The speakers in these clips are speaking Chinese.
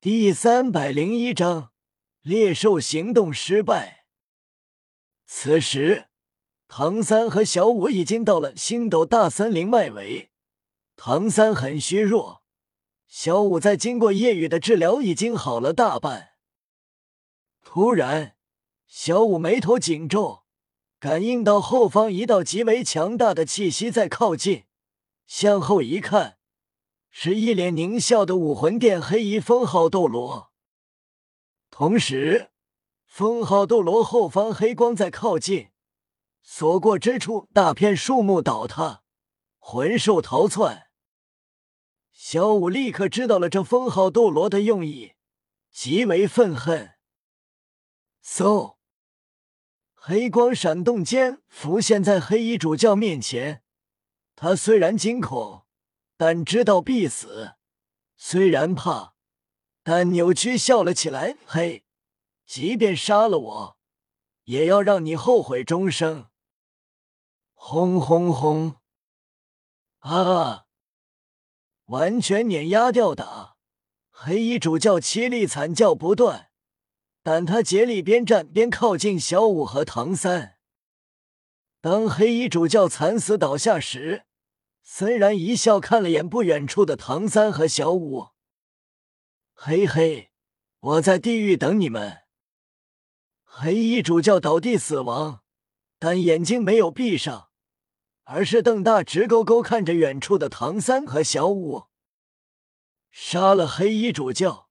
第三百零一章猎兽行动失败。此时，唐三和小五已经到了星斗大森林外围。唐三很虚弱，小五在经过夜雨的治疗，已经好了大半。突然，小五眉头紧皱，感应到后方一道极为强大的气息在靠近，向后一看。是一脸狞笑的武魂殿黑衣封号斗罗，同时，封号斗罗后方黑光在靠近，所过之处大片树木倒塌，魂兽逃窜。小五立刻知道了这封号斗罗的用意，极为愤恨。嗖，黑光闪动间浮现在黑衣主教面前，他虽然惊恐。但知道必死，虽然怕，但扭曲笑了起来。嘿，即便杀了我，也要让你后悔终生！轰轰轰！啊！完全碾压掉打，黑衣主教凄厉惨叫不断，但他竭力边战边靠近小五和唐三。当黑衣主教惨死倒下时，森然一笑，看了眼不远处的唐三和小五，嘿嘿，我在地狱等你们。黑衣主教倒地死亡，但眼睛没有闭上，而是瞪大直勾勾看着远处的唐三和小五。杀了黑衣主教，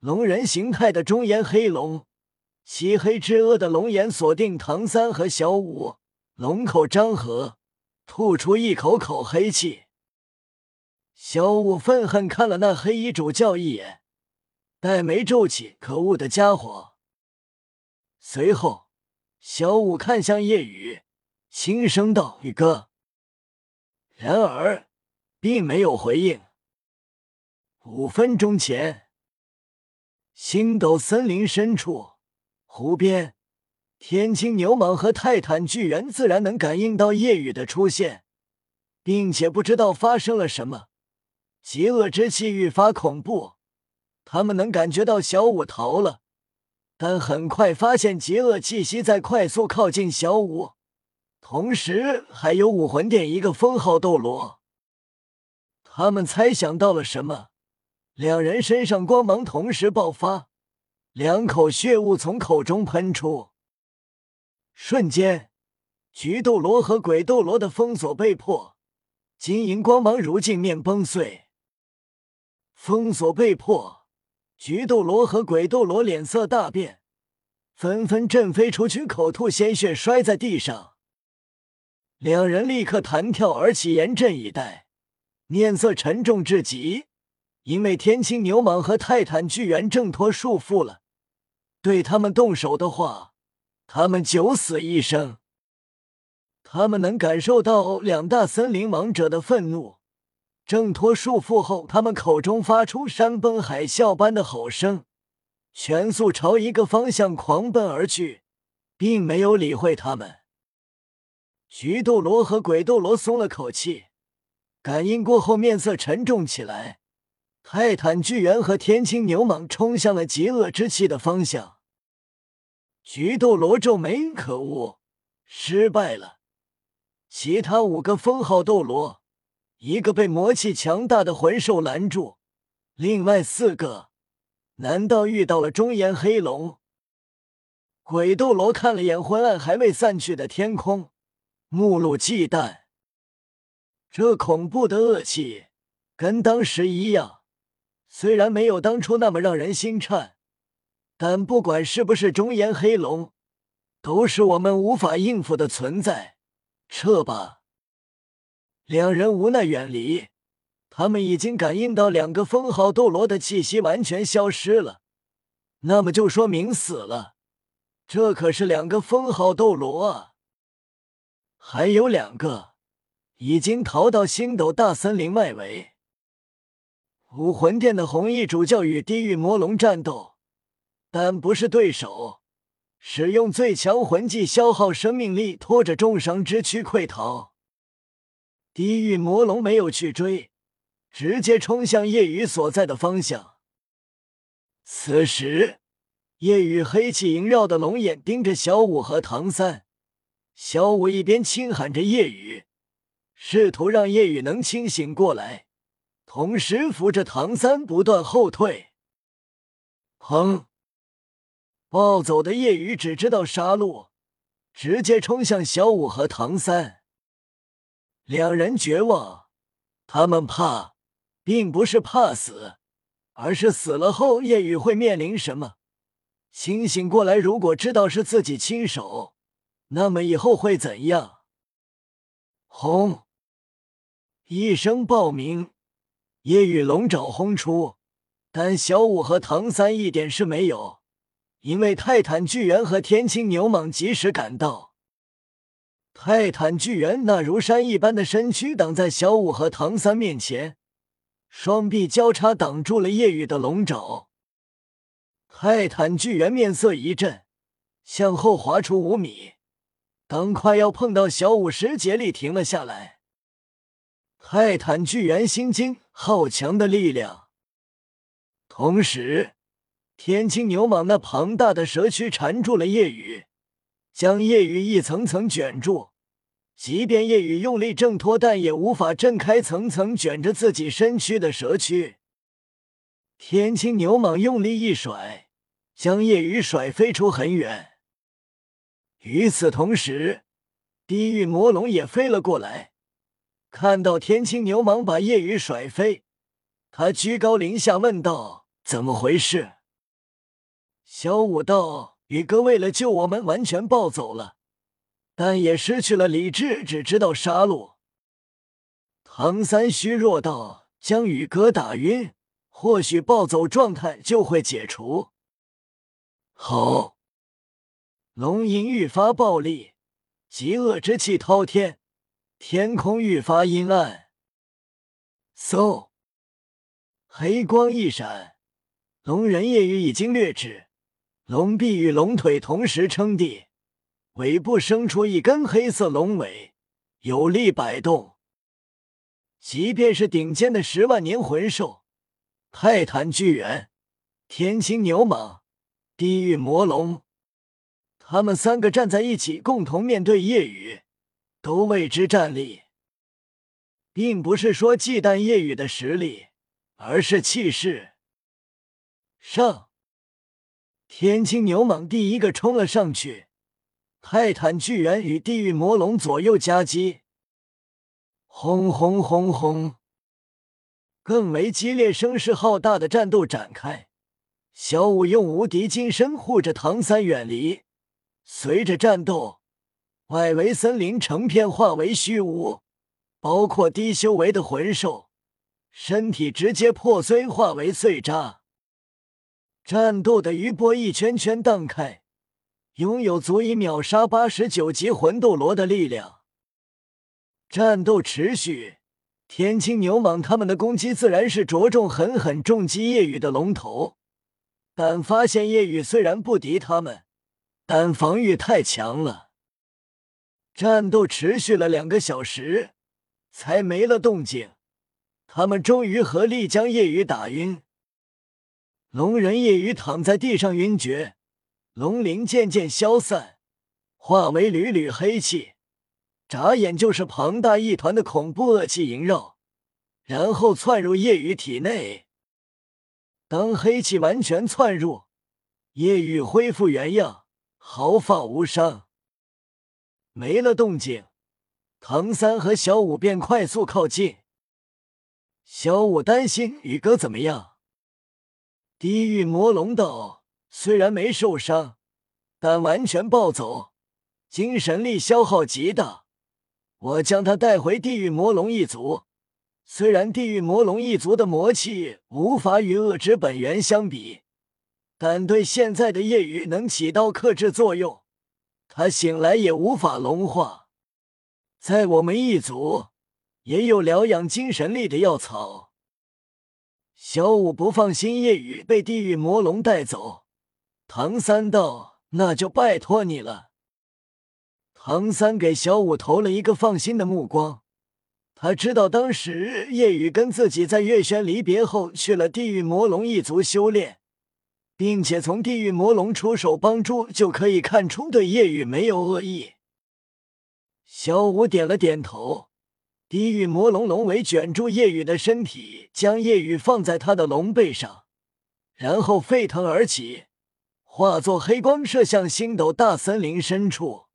龙人形态的中炎黑龙，漆黑之恶的龙眼锁定唐三和小五，龙口张合。吐出一口口黑气，小五愤恨看了那黑衣主教一眼，黛眉皱起，可恶的家伙。随后，小五看向夜雨，轻声道：“宇哥。”然而，并没有回应。五分钟前，星斗森林深处，湖边。天青牛蟒和泰坦巨猿自然能感应到夜雨的出现，并且不知道发生了什么，极恶之气愈发恐怖。他们能感觉到小五逃了，但很快发现极恶气息在快速靠近小五，同时还有武魂殿一个封号斗罗。他们猜想到了什么？两人身上光芒同时爆发，两口血雾从口中喷出。瞬间，菊斗罗和鬼斗罗的封锁被破，金银光芒如镜面崩碎。封锁被破，菊斗罗和鬼斗罗脸色大变，纷纷震飞出去，口吐鲜血，摔在地上。两人立刻弹跳而起，严阵以待，面色沉重至极，因为天青牛蟒和泰坦巨猿挣脱束缚了，对他们动手的话。他们九死一生，他们能感受到两大森林王者的愤怒。挣脱束缚后，他们口中发出山崩海啸般的吼声，全速朝一个方向狂奔而去，并没有理会他们。菊斗罗和鬼斗罗松了口气，感应过后面色沉重起来。泰坦巨猿和天青牛蟒冲向了极恶之气的方向。菊斗罗皱眉，可恶，失败了。其他五个封号斗罗，一个被魔气强大的魂兽拦住，另外四个，难道遇到了中炎黑龙？鬼斗罗看了眼昏暗还未散去的天空，目露忌惮。这恐怖的恶气，跟当时一样，虽然没有当初那么让人心颤。但不管是不是中炎黑龙，都是我们无法应付的存在。撤吧！两人无奈远离。他们已经感应到两个封号斗罗的气息完全消失了，那么就说明死了。这可是两个封号斗罗啊！还有两个已经逃到星斗大森林外围。武魂殿的红衣主教与地狱魔龙战斗。但不是对手，使用最强魂技消耗生命力，拖着重伤之躯溃逃。地狱魔龙没有去追，直接冲向夜雨所在的方向。此时，夜雨黑气萦绕的龙眼盯着小五和唐三。小五一边轻喊着夜雨，试图让夜雨能清醒过来，同时扶着唐三不断后退。砰！暴走的夜雨只知道杀戮，直接冲向小五和唐三。两人绝望，他们怕，并不是怕死，而是死了后夜雨会面临什么。清醒过来，如果知道是自己亲手，那么以后会怎样？轰！一声爆鸣，夜雨龙爪轰出，但小五和唐三一点事没有，因为泰坦巨猿和天青牛蟒及时赶到。泰坦巨猿那如山一般的身躯挡在小五和唐三面前，双臂交叉挡住了夜雨的龙爪。泰坦巨猿面色一震，向后滑出五米，当快要碰到小五时，竭力停了下来。泰坦巨猿心惊，好强的力量！同时，天青牛蟒那庞大的蛇躯缠住了夜雨。将夜雨一层层卷住，即便夜雨用力挣脱，但也无法挣开层层卷着自己身躯的蛇躯。天青牛蟒用力一甩，将夜雨甩飞出很远。与此同时，地狱魔龙也飞了过来，看到天青牛蟒把夜雨甩飞，他居高临下问道：“怎么回事？”小五道。宇哥为了救我们，完全暴走了，但也失去了理智，只知道杀戮。唐三虚弱道：“将宇哥打晕，或许暴走状态就会解除。”好，龙吟愈发暴力，极恶之气滔天，天空愈发阴暗。嗖，黑光一闪，龙人夜雨已经掠至。龙臂与龙腿同时撑地，尾部生出一根黑色龙尾，有力摆动。即便是顶尖的十万年魂兽，泰坦巨猿、天青牛蟒、地狱魔龙，他们三个站在一起，共同面对夜雨，都为之战栗。并不是说忌惮夜雨的实力，而是气势上。天青牛蟒第一个冲了上去，泰坦巨猿与地狱魔龙左右夹击，轰轰轰轰！更为激烈、声势浩大的战斗展开。小五用无敌金身护着唐三远离，随着战斗，外围森林成片化为虚无，包括低修为的魂兽，身体直接破碎，化为碎渣。战斗的余波一圈圈荡开，拥有足以秒杀八十九级魂斗罗的力量。战斗持续，天青牛蟒他们的攻击自然是着重狠狠重击夜雨的龙头，但发现夜雨虽然不敌他们，但防御太强了。战斗持续了两个小时，才没了动静。他们终于合力将夜雨打晕。龙人夜雨躺在地上晕厥，龙鳞渐渐消散，化为缕缕黑气，眨眼就是庞大一团的恐怖恶气萦绕，然后窜入夜雨体内。当黑气完全窜入，夜雨恢复原样，毫发无伤，没了动静。唐三和小五便快速靠近，小五担心宇哥怎么样。地狱魔龙道虽然没受伤，但完全暴走，精神力消耗极大。我将他带回地狱魔龙一族。虽然地狱魔龙一族的魔气无法与恶之本源相比，但对现在的夜雨能起到克制作用。他醒来也无法龙化。在我们一族也有疗养精神力的药草。小五不放心夜雨被地狱魔龙带走，唐三道：“那就拜托你了。”唐三给小五投了一个放心的目光，他知道当时夜雨跟自己在月轩离别后去了地狱魔龙一族修炼，并且从地狱魔龙出手帮助就可以看出对夜雨没有恶意。小五点了点头。地狱魔龙龙尾卷住夜雨的身体，将夜雨放在他的龙背上，然后沸腾而起，化作黑光射向星斗大森林深处。